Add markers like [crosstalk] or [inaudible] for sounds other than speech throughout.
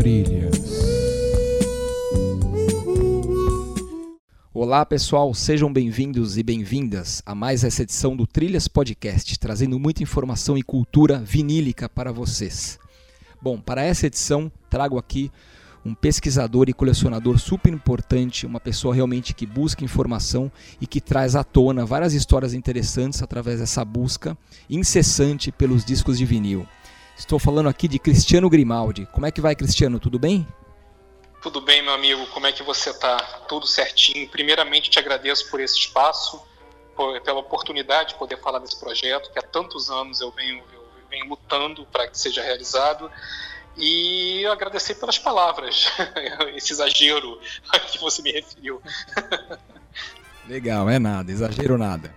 Trilhas. Olá pessoal, sejam bem-vindos e bem-vindas a mais essa edição do Trilhas Podcast, trazendo muita informação e cultura vinílica para vocês. Bom, para essa edição trago aqui um pesquisador e colecionador super importante, uma pessoa realmente que busca informação e que traz à tona várias histórias interessantes através dessa busca incessante pelos discos de vinil. Estou falando aqui de Cristiano Grimaldi. Como é que vai, Cristiano? Tudo bem? Tudo bem, meu amigo. Como é que você está? Tudo certinho. Primeiramente, te agradeço por esse espaço, por, pela oportunidade de poder falar desse projeto que há tantos anos eu venho, eu venho lutando para que seja realizado. E agradecer pelas palavras, [laughs] esse exagero [laughs] que você me referiu. Legal, é nada, exagero nada.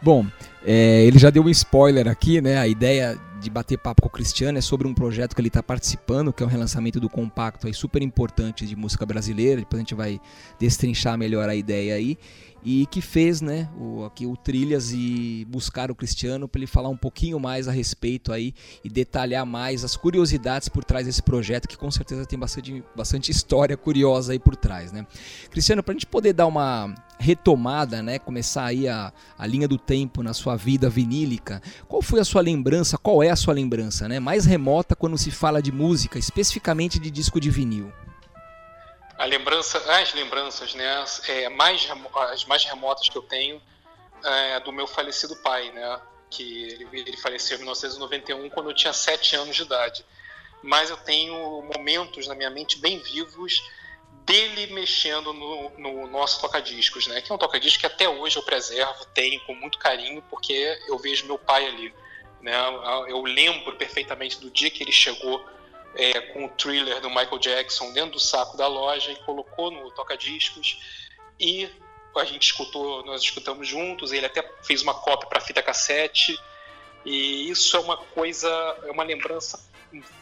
Bom, é, ele já deu um spoiler aqui, né? A ideia de bater papo com o Cristiano é sobre um projeto que ele está participando, que é o relançamento do compacto aí super importante de música brasileira. Depois a gente vai destrinchar melhor a ideia aí e que fez, né, o, aqui o Trilhas e buscar o Cristiano para ele falar um pouquinho mais a respeito aí e detalhar mais as curiosidades por trás desse projeto que com certeza tem bastante, bastante história curiosa aí por trás, né? Cristiano, para a gente poder dar uma retomada, né, começar aí a, a linha do tempo na sua vida vinílica, qual foi a sua lembrança, qual é a sua lembrança, né, mais remota quando se fala de música, especificamente de disco de vinil? a lembrança, as lembranças, né, é, mais, as mais remotas que eu tenho é do meu falecido pai, né, que ele, ele faleceu em 1991 quando eu tinha sete anos de idade. Mas eu tenho momentos na minha mente bem vivos dele mexendo no, no nosso toca-discos, né, que é um toca-disco que até hoje eu preservo, tenho com muito carinho, porque eu vejo meu pai ali. Né, eu lembro perfeitamente do dia que ele chegou é, com o thriller do Michael Jackson dentro do saco da loja e colocou no toca-discos. E a gente escutou, nós escutamos juntos, ele até fez uma cópia para fita cassete. E isso é uma coisa, é uma lembrança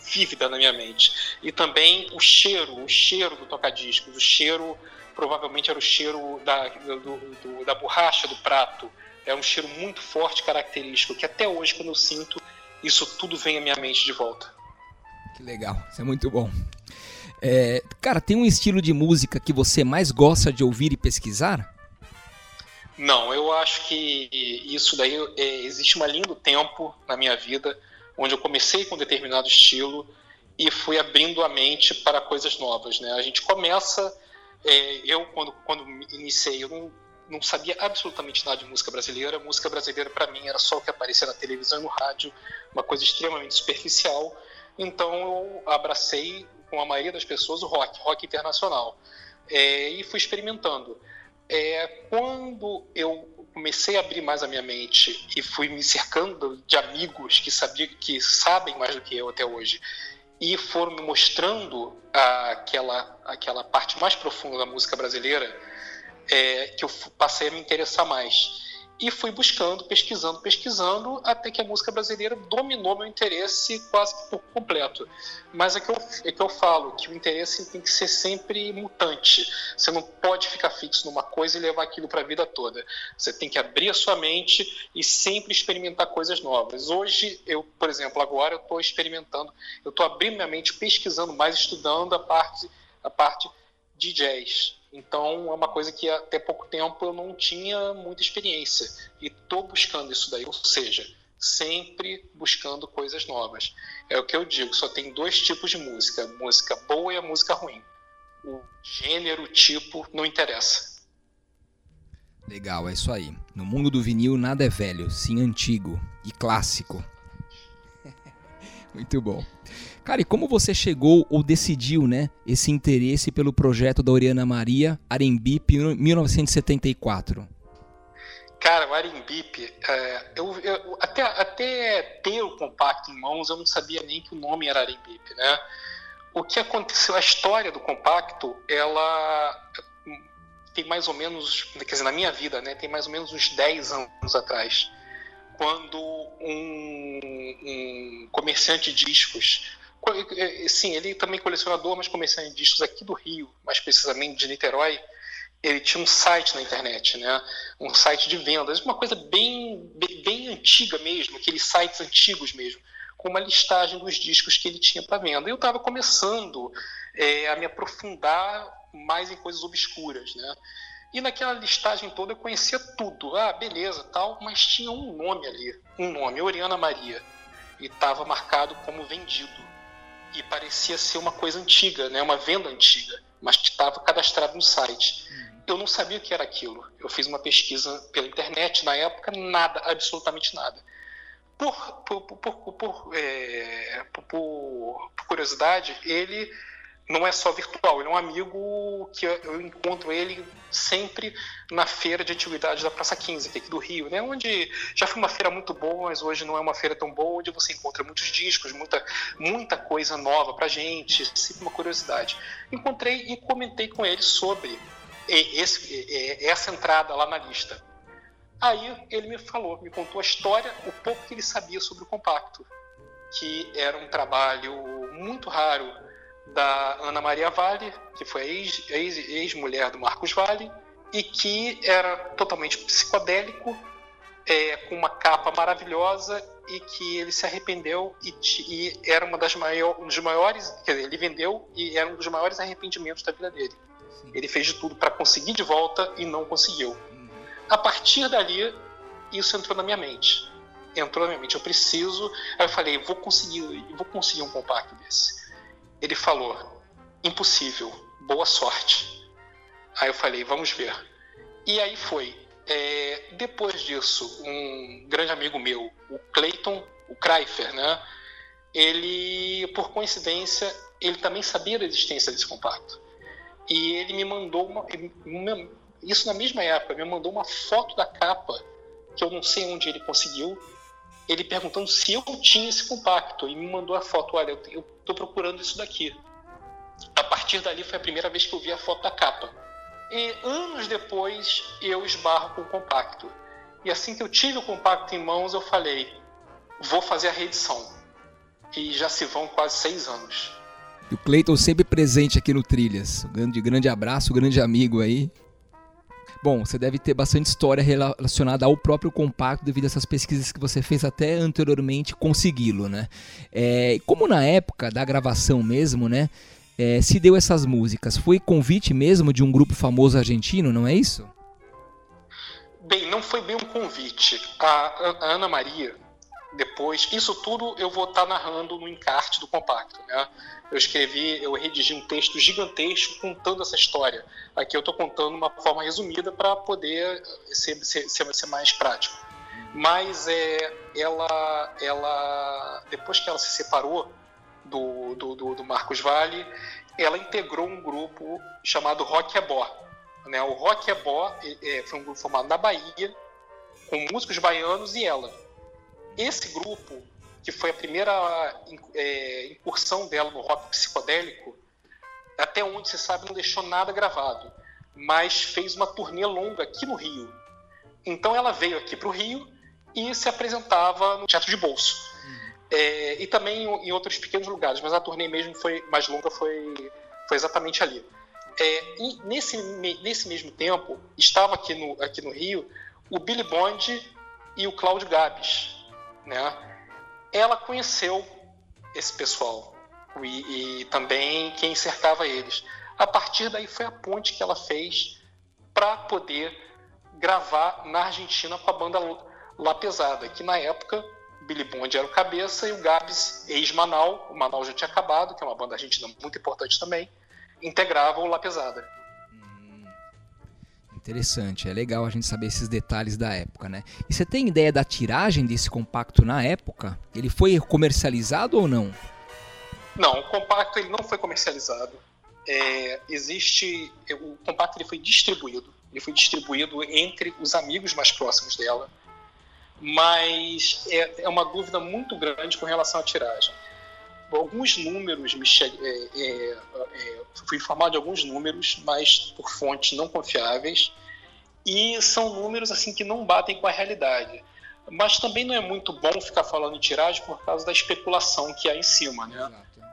vívida na minha mente. E também o cheiro, o cheiro do toca-discos, o cheiro provavelmente era o cheiro da, do, do, da borracha do prato, é um cheiro muito forte, característico, que até hoje quando eu sinto, isso tudo vem à minha mente de volta. Que legal, isso é muito bom. É, cara, tem um estilo de música que você mais gosta de ouvir e pesquisar? Não, eu acho que isso daí é, existe uma linha do tempo na minha vida onde eu comecei com um determinado estilo e fui abrindo a mente para coisas novas, né? A gente começa, é, eu quando quando iniciei eu não, não sabia absolutamente nada de música brasileira. Música brasileira para mim era só o que aparecia na televisão e no rádio, uma coisa extremamente superficial. Então eu abracei, com a maioria das pessoas, o rock, rock internacional. É, e fui experimentando. É, quando eu comecei a abrir mais a minha mente e fui me cercando de amigos que sabiam que sabem mais do que eu até hoje e foram me mostrando aquela aquela parte mais profunda da música brasileira é, que eu passei a me interessar mais e fui buscando, pesquisando, pesquisando, até que a música brasileira dominou meu interesse quase por completo. Mas é que eu, é que eu falo que o interesse tem que ser sempre mutante. Você não pode ficar fixo numa coisa e levar aquilo para a vida toda. Você tem que abrir a sua mente e sempre experimentar coisas novas. Hoje, eu, por exemplo, agora eu estou experimentando, eu estou abrindo minha mente, pesquisando mais, estudando a parte, a parte de jazz então é uma coisa que até pouco tempo eu não tinha muita experiência e estou buscando isso daí, ou seja, sempre buscando coisas novas. É o que eu digo, só tem dois tipos de música, música boa e a música ruim. O gênero, o tipo, não interessa. Legal, é isso aí. No mundo do vinil nada é velho, sim antigo e clássico. Muito bom. Cara, e como você chegou ou decidiu, né, esse interesse pelo projeto da Oriana Maria, Arembip, 1974? Cara, o Arembip, é, eu, eu, até, até ter o compacto em mãos, eu não sabia nem que o nome era Arembip, né? O que aconteceu, a história do compacto, ela tem mais ou menos, quer dizer, na minha vida, né, tem mais ou menos uns 10 anos atrás, quando um, um comerciante de discos é, sim, ele também colecionador, mas comerciante de discos aqui do Rio, mais precisamente de Niterói. Ele tinha um site na internet, né? Um site de vendas, uma coisa bem, bem, bem antiga mesmo, aqueles sites antigos mesmo, com uma listagem dos discos que ele tinha para venda. Eu estava começando é, a me aprofundar mais em coisas obscuras, né? E naquela listagem toda eu conhecia tudo. Ah, beleza, tal, mas tinha um nome ali, um nome, Oriana Maria, e estava marcado como vendido. E parecia ser uma coisa antiga, né? Uma venda antiga, mas que estava cadastrado no site. Uhum. Eu não sabia o que era aquilo. Eu fiz uma pesquisa pela internet na época, nada, absolutamente nada. Por, por, por, por, é, por curiosidade, ele não é só virtual, ele é um amigo que eu encontro ele sempre na feira de antiguidades da Praça 15, aqui do Rio, né? onde já foi uma feira muito boa, mas hoje não é uma feira tão boa, onde você encontra muitos discos, muita, muita coisa nova pra gente, sempre uma curiosidade. Encontrei e comentei com ele sobre esse, essa entrada lá na lista. Aí ele me falou, me contou a história, o pouco que ele sabia sobre o compacto, que era um trabalho muito raro da Ana Maria Vale, que foi ex-mulher ex, ex do Marcos Vale, e que era totalmente psicodélico, é, com uma capa maravilhosa e que ele se arrependeu e, e era uma das maior, um dos maiores, quer dizer, ele vendeu e era um dos maiores arrependimentos da vida dele. Sim. Ele fez de tudo para conseguir de volta e não conseguiu. Uhum. A partir dali, isso entrou na minha mente. Entrou na minha mente. Eu preciso. Aí eu falei, vou conseguir, vou conseguir um compacto desse ele falou: impossível, boa sorte. Aí eu falei: vamos ver. E aí foi. É, depois disso, um grande amigo meu, o Clayton, o Kreifer, né? Ele, por coincidência, ele também sabia da existência desse compacto. E ele me mandou uma, isso na mesma época, me mandou uma foto da capa que eu não sei onde ele conseguiu, ele perguntando se eu tinha esse compacto e me mandou a foto. Olha, eu estou procurando isso daqui. A partir dali foi a primeira vez que eu vi a foto da capa. E anos depois eu esbarro com o compacto. E assim que eu tive o compacto em mãos, eu falei: vou fazer a reedição. E já se vão quase seis anos. E o Cleiton sempre presente aqui no Trilhas. Um grande, grande abraço, grande amigo aí. Bom, você deve ter bastante história relacionada ao próprio compacto devido a essas pesquisas que você fez até anteriormente consegui-lo, né? É, como na época da gravação mesmo, né? É, se deu essas músicas? Foi convite mesmo de um grupo famoso argentino, não é isso? Bem, não foi bem um convite. A, Ana Maria, depois, isso tudo eu vou estar narrando no encarte do compacto, né? eu escrevi, eu redigi um texto gigantesco contando essa história. Aqui eu estou contando uma forma resumida para poder ser, ser, ser, mais prático. Mas é, ela, ela, depois que ela se separou do, do, do, do Marcos Vale, ela integrou um grupo chamado Rock Ebó. Né? O Rock Ebó é, foi um grupo formado na Bahia, com músicos baianos e ela. Esse grupo que foi a primeira é, incursão dela no rock psicodélico, até onde se sabe não deixou nada gravado, mas fez uma turnê longa aqui no Rio. Então ela veio aqui para o Rio e se apresentava no Teatro de Bolso. É, e também em, em, outros pequenos lugares, mas a turnê mesmo foi mais longa foi, foi exatamente ali. É, e nesse, nesse mesmo tempo, estava aqui no, aqui no Rio o Billy Bond e o Cláudio Gabes, né? ela conheceu esse pessoal e, e, também quem cercava eles. A partir daí foi a ponte que ela fez para poder gravar na Argentina com a banda La Pesada, que na época Billy Bond era o cabeça e o Gabs, ex-Manal, o Manal já tinha acabado, que é uma banda argentina muito importante também, integrava o La Pesada. Interessante, é legal a gente saber esses detalhes da época, né? E você tem ideia da tiragem desse compacto na época? Ele foi comercializado ou não? Não, o compacto ele não foi comercializado. É, existe o compacto ele foi distribuído, ele foi distribuído entre os amigos mais próximos dela, mas é, é uma dúvida muito grande com relação à tiragem alguns números me che... é, é, é, fui informado de alguns números, mas por fontes não confiáveis e são números assim que não batem com a realidade. Mas também não é muito bom ficar falando em tiragem por causa da especulação que há em cima, né?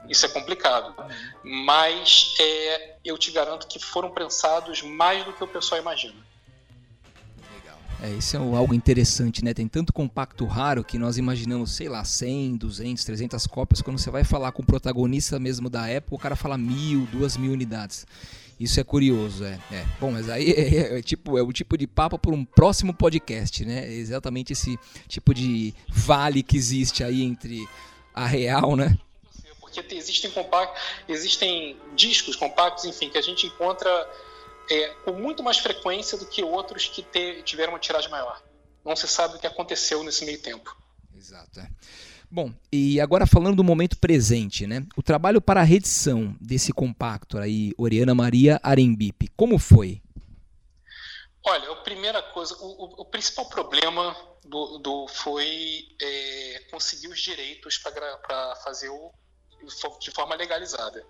Isso é complicado. Uhum. Mas é, eu te garanto que foram prensados mais do que o pessoal imagina. É, isso é algo interessante, né? Tem tanto compacto raro que nós imaginamos, sei lá, 100, 200, 300 cópias. Quando você vai falar com o protagonista mesmo da época, o cara fala mil, duas mil unidades. Isso é curioso, é. é. Bom, mas aí [laughs] é, é, tipo, é o tipo de papo para um próximo podcast, né? É exatamente esse tipo de vale que existe aí entre a real, né? Porque existem compactos, existem discos compactos, enfim, que a gente encontra é, com muito mais frequência do que outros que te, tiveram uma tiragem maior. Não se sabe o que aconteceu nesse meio tempo. Exato. É. Bom, e agora falando do momento presente, né? O trabalho para a reedição desse compacto aí, Oriana Maria Arembipe, como foi? Olha, a primeira coisa, o, o principal problema do, do foi é, conseguir os direitos para fazer o de forma legalizada.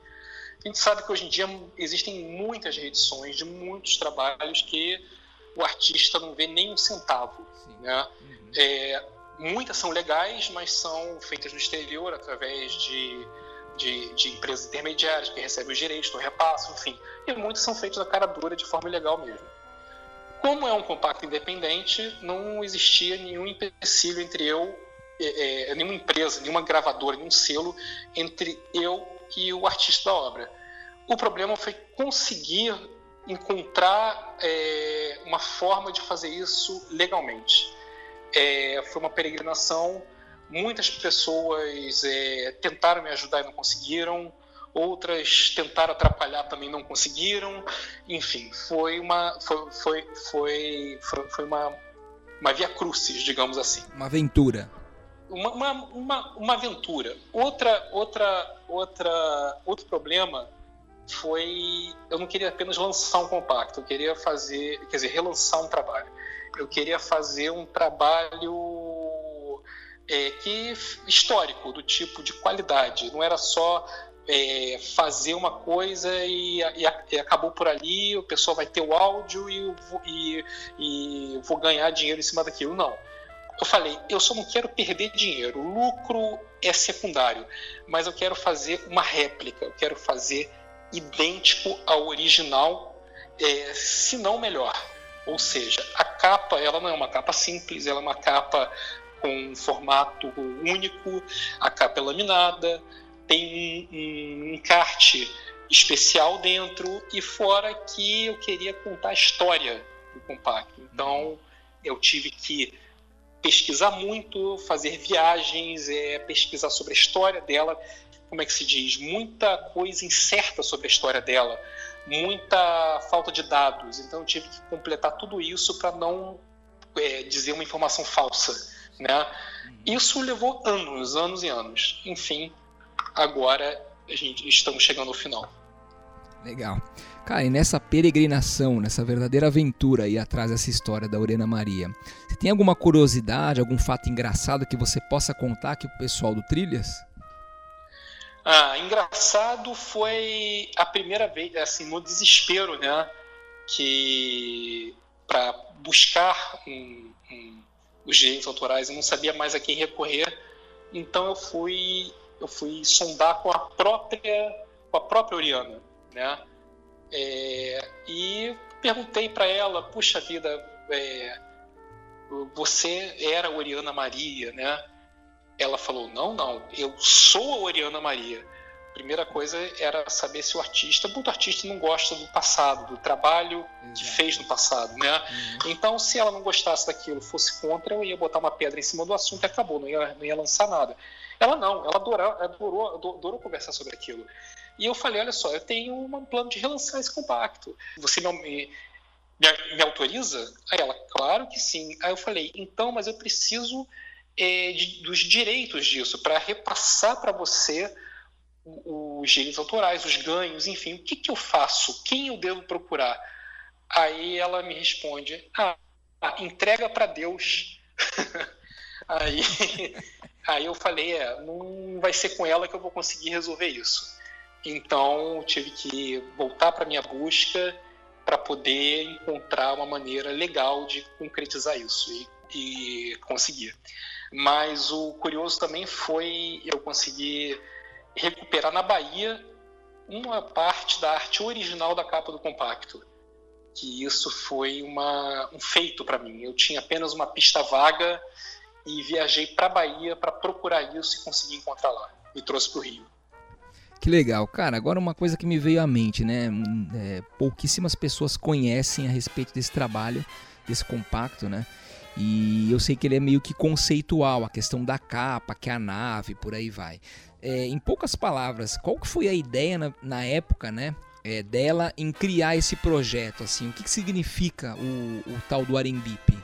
A gente sabe que hoje em dia existem muitas reedições de muitos trabalhos que o artista não vê nem um centavo. Né? Uhum. É, muitas são legais, mas são feitas no exterior através de, de, de, empresas intermediárias que recebem os direitos no repasso, enfim. E muitas são feitas da cara dura de forma ilegal mesmo. Como é um compacto independente, não existia nenhum empecilho entre eu, é, é, nenhuma empresa, nenhuma gravadora, nenhum selo entre eu e o artista da obra. O problema foi conseguir encontrar é, uma forma de fazer isso legalmente. É, foi uma peregrinação, muitas pessoas é, tentaram me ajudar e não conseguiram, outras tentaram atrapalhar também não conseguiram, enfim, foi uma foi foi foi, foi, uma uma via crucis, digamos assim. Uma aventura uma, uma, uma, uma aventura. Outra, outra, outra, outro problema foi eu não queria apenas lançar um compacto, eu queria fazer, quer dizer, relançar um trabalho. Eu queria fazer um trabalho é, que histórico, do tipo de qualidade. Não era só é, fazer uma coisa e, e, e, acabou por ali, o pessoal vai ter o áudio e, e, e vou ganhar dinheiro em cima daquilo. Não eu falei, eu só não quero perder dinheiro, o lucro é secundário, mas eu quero fazer uma réplica, eu quero fazer idêntico ao original, é, se não melhor. Ou seja, a capa ela não é uma capa simples, ela é uma capa com um formato único, a capa é laminada, tem um, um encarte especial dentro e fora que eu queria contar a história do compacto. Então eu tive que pesquisar muito, fazer viagens, é, pesquisar sobre a história dela, como é que se diz, muita coisa incerta sobre a história dela, muita falta de dados. Então eu tive que completar tudo isso para não é, dizer uma informação falsa, né? Isso levou anos, anos e anos. Enfim, agora a gente estamos chegando ao final. Legal. Cara, e nessa peregrinação, nessa verdadeira aventura aí atrás dessa história da Urena Maria, você tem alguma curiosidade, algum fato engraçado que você possa contar aqui pro pessoal do Trilhas? Ah, engraçado foi a primeira vez, assim, no desespero, né, que para buscar um, um, os direitos autorais, eu não sabia mais a quem recorrer, então eu fui eu fui sondar com a própria com a própria Oriana, né? É, e perguntei para ela, puxa vida, é, você era Oriana Maria, né? Ela falou, não, não, eu sou a Oriana Maria. Primeira coisa era saber se o artista, muito artista não gosta do passado, do trabalho Exato. que fez no passado, né? Uhum. Então, se ela não gostasse daquilo, fosse contra, eu ia botar uma pedra em cima do assunto e acabou, não ia, não ia lançar nada. Ela não, ela adorou, adorou, adorou conversar sobre aquilo. E eu falei, olha só, eu tenho um plano de relançar esse compacto. Você me, me, me autoriza? Aí ela, claro que sim. Aí eu falei, então, mas eu preciso é, de, dos direitos disso para repassar para você os direitos autorais, os ganhos, enfim, o que, que eu faço? Quem eu devo procurar? Aí ela me responde: ah, entrega para Deus. [laughs] aí, [laughs] aí eu falei: é, não vai ser com ela que eu vou conseguir resolver isso. Então tive que voltar para minha busca para poder encontrar uma maneira legal de concretizar isso e, e conseguir. Mas o curioso também foi eu conseguir recuperar na Bahia uma parte da arte original da capa do compacto. que isso foi uma, um feito para mim. Eu tinha apenas uma pista vaga e viajei para Bahia para procurar isso e conseguir encontrar lá. E trouxe para o Rio. Que legal. Cara, agora uma coisa que me veio à mente, né? É, pouquíssimas pessoas conhecem a respeito desse trabalho, desse compacto, né? E eu sei que ele é meio que conceitual, a questão da capa, que é a nave, por aí vai. É, em poucas palavras, qual que foi a ideia na, na época, né? É, dela em criar esse projeto, assim, o que, que significa o, o tal do Arimbip?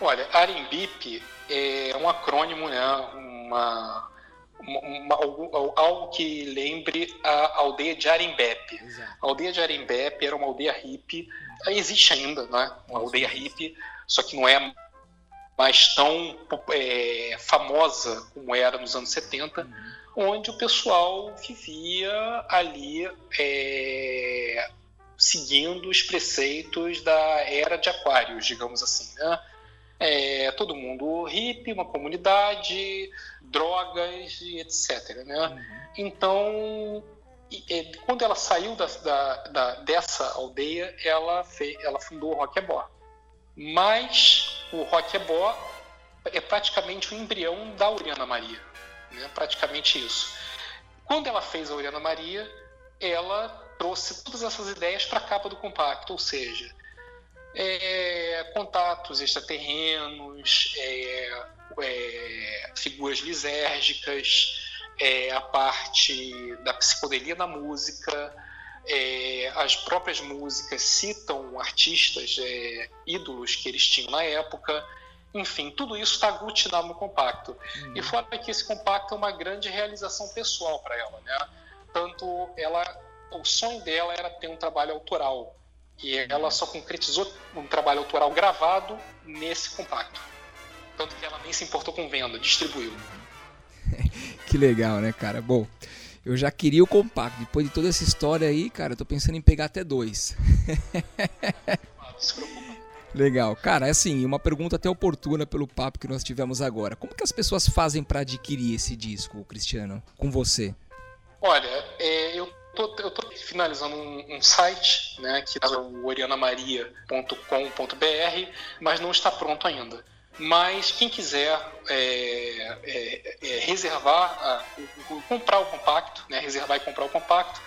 Olha, Arimbip é um acrônimo, né? Uma, uma, algo, algo, que lembre a aldeia de Arimbep. A aldeia de Arimbep era uma aldeia hippie, existe ainda, né? Uma aldeia hippie, só que não é mais tão é, famosa como era nos anos 70, uhum. onde o pessoal vivia ali é, seguindo os preceitos da era de Aquários, digamos assim, né? É, todo mundo hippie, uma comunidade, drogas e etc. Né? Uhum. Então, e, quando ela saiu da, da, da, dessa aldeia, ela, fez, ela fundou o Rockebó. Mas o Rockebó é praticamente o embrião da Uriana Maria. Né? Praticamente isso. Quando ela fez a Uriana Maria, ela trouxe todas essas ideias para a capa do compacto, ou seja, é, contatos extraterrenos, é, é, figuras lisérgicas, é, a parte da psicodelia na música, é, as próprias músicas citam artistas, é, ídolos que eles tinham na época. Enfim, tudo isso está aglutinado no compacto. Uhum. E fora que esse compacto é uma grande realização pessoal para ela, né? Tanto ela, o sonho dela era ter um trabalho autoral. E ela só concretizou um trabalho autoral gravado nesse compacto. Tanto que ela nem se importou com venda, distribuiu. [laughs] que legal, né, cara? Bom, eu já queria o compacto. Depois de toda essa história aí, cara, eu tô pensando em pegar até dois. [laughs] Legal. Cara, é assim, uma pergunta até oportuna pelo papo que nós tivemos agora. Como que as pessoas fazem para adquirir esse disco, Cristiano, com você? Olha, é, eu tô, eu tô finalizando um, um, site, né, que é o orianamaria.com.br, mas não está pronto ainda. Mas quem quiser é, é, é reservar, a, comprar o compacto, né, reservar e comprar o compacto,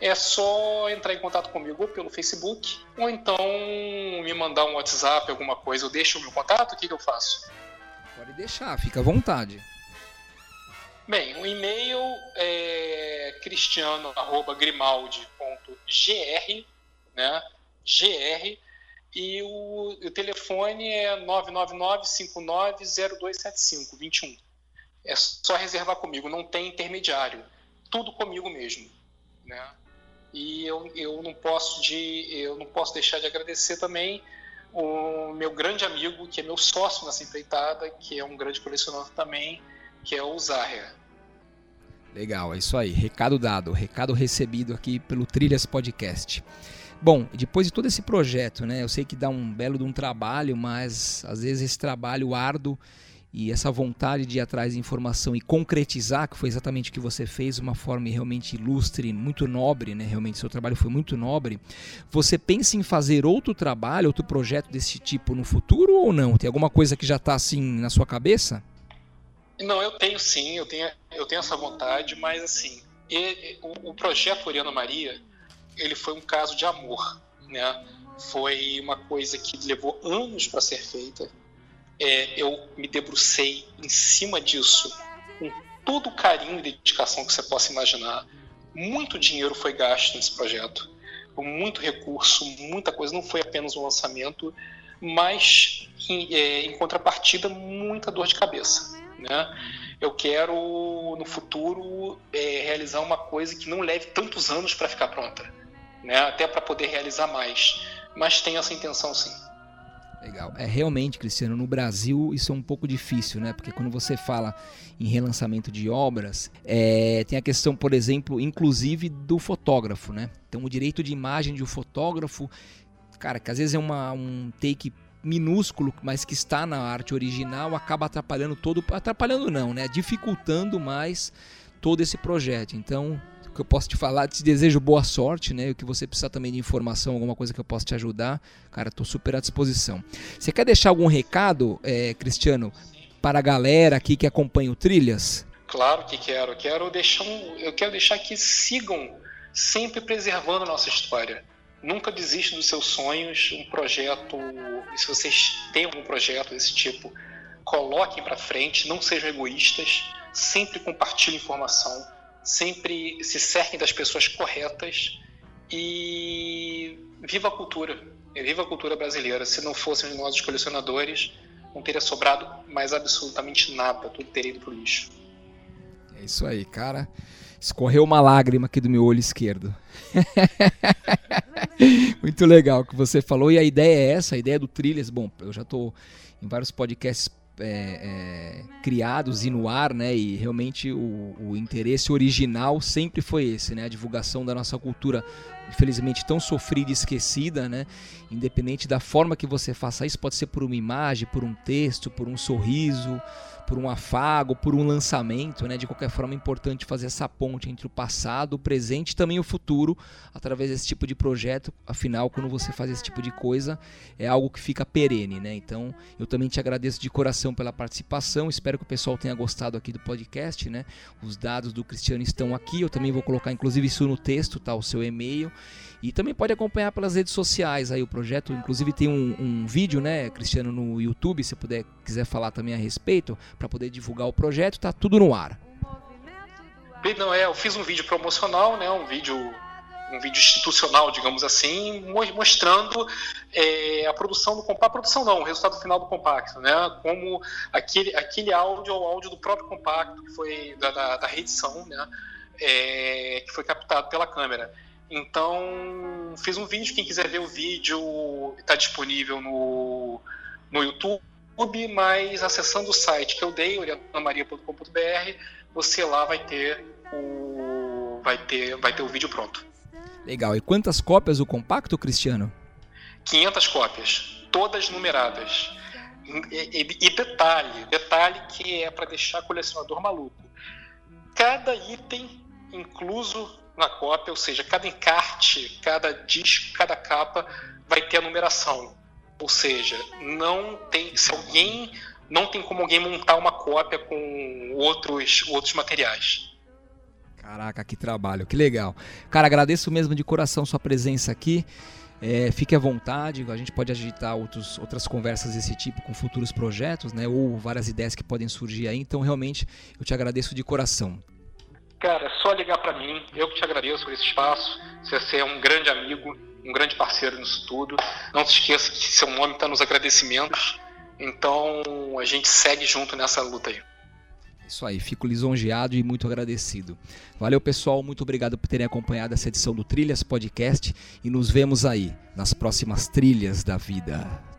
é só entrar em contato comigo pelo Facebook ou então me mandar um WhatsApp, alguma coisa. Eu deixo o meu contato, o que, que eu faço? Pode deixar, fica à vontade. Bem, o e-mail é cristiano.grimaldi.gr, né? GR, e o, o telefone é 999-590275, 21. É só reservar comigo, não tem intermediário. Tudo comigo mesmo, né? E eu, eu não posso de eu não posso deixar de agradecer também o meu grande amigo, que é meu sócio nessa empreitada, que é um grande colecionador também, que é o Zahra. Legal, é isso aí. Recado dado, recado recebido aqui pelo Trilhas Podcast. Bom, depois de todo esse projeto, né? Eu sei que dá um belo de um trabalho, mas às vezes esse trabalho árduo e essa vontade de ir atrás de informação e concretizar, que foi exatamente o que você fez, uma forma realmente ilustre, muito nobre, né? Realmente seu trabalho foi muito nobre. Você pensa em fazer outro trabalho, outro projeto desse tipo no futuro ou não? Tem alguma coisa que já está assim na sua cabeça? Não, eu tenho sim, eu tenho, eu tenho essa vontade, mas assim, e, o, o, projeto Oriana Maria, ele foi um caso de amor, né? Foi uma coisa que levou anos para ser feita. É, eu me debrucei em cima disso com todo o carinho e dedicação que você possa imaginar. Muito dinheiro foi gasto nesse projeto, muito recurso, muita coisa. Não foi apenas um lançamento, mas em, é, em contrapartida, muita dor de cabeça né? Eu quero no futuro é, realizar uma coisa que não leve tantos anos para ficar pronta, né? Até para poder realizar mais, mas tenho essa intenção sim. Legal. É realmente, Cristiano, no Brasil isso é um pouco difícil, né? Porque quando você fala em relançamento de obras, é, tem a questão, por exemplo, inclusive do fotógrafo, né? Então o direito de imagem de um fotógrafo, cara, que às vezes é uma, um take minúsculo, mas que está na arte original, acaba atrapalhando todo, atrapalhando não, né? Dificultando mais todo esse projeto. Então, que eu posso te falar. Te desejo boa sorte, né? O que você precisar também de informação, alguma coisa que eu possa te ajudar, cara, tô super à disposição. Você quer deixar algum recado, é, Cristiano, para a galera aqui que acompanha o Trilhas? Claro que quero. Quero deixar um, eu quero deixar que sigam sempre preservando a nossa história. Nunca desista dos seus sonhos. Um projeto, se vocês têm algum projeto desse tipo, coloquem para frente, não sejam egoístas, sempre compartilhem informação, sempre se cerquem das pessoas corretas e viva a cultura, viva a cultura brasileira. Se não fossem os colecionadores, não teria sobrado mais absolutamente nada, tudo teria ido pro lixo. É isso aí, cara. Escorreu uma lágrima aqui do meu olho esquerdo. [laughs] Muito legal o que você falou. E a ideia é essa, a ideia do Trilhas. Bom, eu já estou em vários podcasts é, é, criados e no ar, né? E realmente o, o, interesse original sempre foi esse, né? A divulgação da nossa cultura, infelizmente tão sofrida e esquecida, né? Independente da forma que você faça isso, pode ser por uma imagem, por um texto, por um sorriso, por um afago, por um lançamento, né? De qualquer forma, é importante fazer essa ponte entre o passado, o presente e também o futuro, através desse tipo de projeto. Afinal, quando você faz esse tipo de coisa, é algo que fica perene, né? Então, eu também te agradeço de coração pela participação. Espero que o pessoal tenha gostado aqui do podcast, né? Os dados do Cristiano estão aqui. Eu também vou colocar, inclusive, isso no texto, tá? O seu e-mail. E também pode acompanhar pelas redes sociais aí o projeto. Inclusive tem um, um vídeo, né, Cristiano, no YouTube, se puder quiser falar também a respeito, para poder divulgar o projeto, tá tudo no ar. Não, é, eu fiz um vídeo promocional, né, um vídeo um vídeo institucional, digamos assim, mostrando é, a produção do compacto, a produção não, o resultado final do compacto, né? Como aquele, aquele áudio é o áudio do próprio compacto que foi da, da, da reedição, né? É, que foi captado pela câmera. Então, fiz um vídeo. Quem quiser ver o vídeo, está disponível no, no YouTube, mas acessando o site que eu dei, orientamaria.com.br, você lá vai ter o vai ter vai ter o vídeo pronto. Legal. E quantas cópias o compacto, Cristiano? 500 cópias, todas numeradas. E, e, e detalhe, detalhe que é para deixar colecionador maluco. Cada item incluso na cópia, ou seja, cada encarte, cada disco, cada capa vai ter a numeração. Ou seja, não tem, se alguém não tem como alguém montar uma cópia com outros outros materiais. Caraca, que trabalho, que legal. Cara, agradeço mesmo de coração sua presença aqui. É, fique à vontade, a gente pode agitar outros, outras conversas desse tipo com futuros projetos, né? Ou várias ideias que podem surgir aí. Então, realmente, eu te agradeço de coração. Cara, é só ligar para mim. Eu que te agradeço por esse espaço. Você é um grande amigo, um grande parceiro nisso tudo. Não se esqueça que seu nome está nos agradecimentos. Então a gente segue junto nessa luta aí. Isso aí, fico lisonjeado e muito agradecido. Valeu, pessoal, muito obrigado por terem acompanhado essa edição do Trilhas Podcast e nos vemos aí nas próximas trilhas da vida.